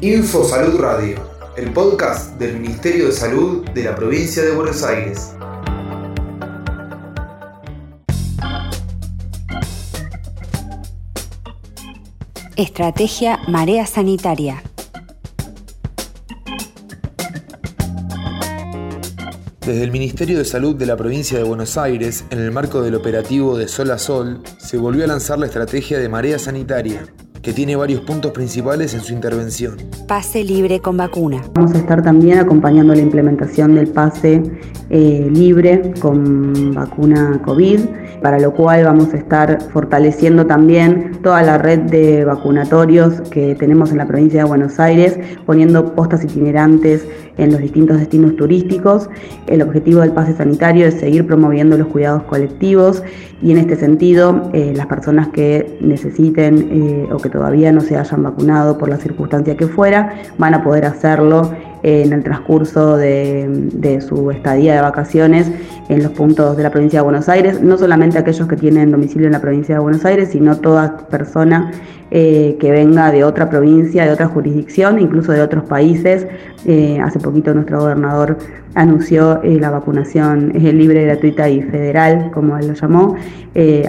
Info Salud Radio, el podcast del Ministerio de Salud de la provincia de Buenos Aires. Estrategia Marea Sanitaria. Desde el Ministerio de Salud de la provincia de Buenos Aires, en el marco del operativo de Sol a Sol, se volvió a lanzar la estrategia de marea sanitaria, que tiene varios puntos principales en su intervención. Pase libre con vacuna. Vamos a estar también acompañando la implementación del pase eh, libre con vacuna COVID, para lo cual vamos a estar fortaleciendo también toda la red de vacunatorios que tenemos en la provincia de Buenos Aires, poniendo postas itinerantes en los distintos destinos turísticos. El objetivo del pase sanitario es seguir promoviendo los cuidados colectivos y en este sentido eh, las personas que necesiten eh, o que todavía no se hayan vacunado por la circunstancia que fuera van a poder hacerlo en el transcurso de, su estadía de vacaciones en los puntos de la provincia de Buenos Aires, no solamente aquellos que tienen domicilio en la provincia de Buenos Aires, sino toda persona eh, que venga de otra provincia, de otra jurisdicción, incluso de otros países. Eh, hace poquito nuestro gobernador anunció eh, la vacunación libre, gratuita y federal, como él lo llamó,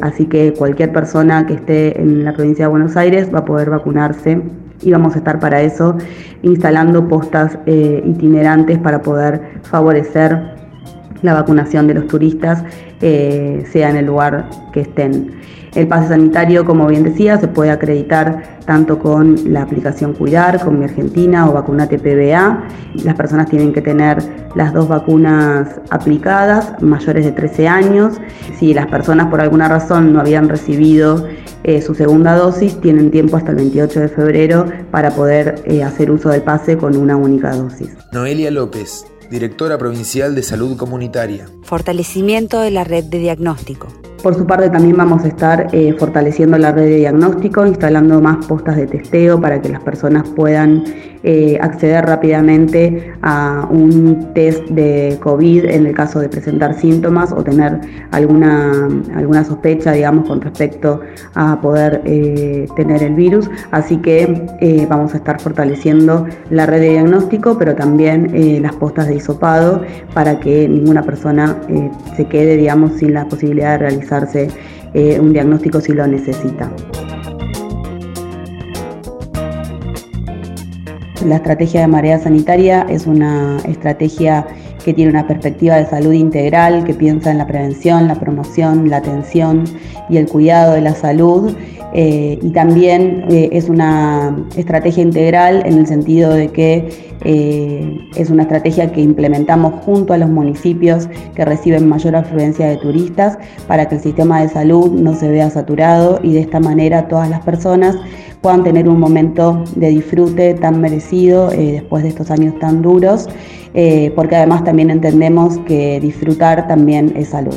así que cualquier persona que esté en la provincia de Buenos Aires va a poder vacunarse y vamos a estar para eso instalando postas eh, itinerantes para poder favorecer la vacunación de los turistas, eh, sea en el lugar que estén. El pase sanitario, como bien decía, se puede acreditar tanto con la aplicación Cuidar, con Mi Argentina o Vacunate PBA. Las personas tienen que tener las dos vacunas aplicadas, mayores de 13 años. Si las personas por alguna razón no habían recibido eh, su segunda dosis, tienen tiempo hasta el 28 de febrero para poder eh, hacer uso del pase con una única dosis. Noelia López, directora provincial de salud comunitaria. Fortalecimiento de la red de diagnóstico. Por su parte también vamos a estar eh, fortaleciendo la red de diagnóstico, instalando más postas de testeo para que las personas puedan eh, acceder rápidamente a un test de COVID en el caso de presentar síntomas o tener alguna, alguna sospecha, digamos, con respecto a poder eh, tener el virus. Así que vamos a estar fortaleciendo la red de diagnóstico, pero también las postas de hisopado para que ninguna persona se quede, digamos, sin la posibilidad de realizar eh, un diagnóstico si lo necesita. La estrategia de marea sanitaria es una estrategia que tiene una perspectiva de salud integral, que piensa en la prevención, la promoción, la atención y el cuidado de la salud. Eh, y también eh, es una estrategia integral en el sentido de que eh, es una estrategia que implementamos junto a los municipios que reciben mayor afluencia de turistas para que el sistema de salud no se vea saturado y de esta manera todas las personas puedan tener un momento de disfrute tan merecido después de estos años tan duros, porque además también entendemos que disfrutar también es salud.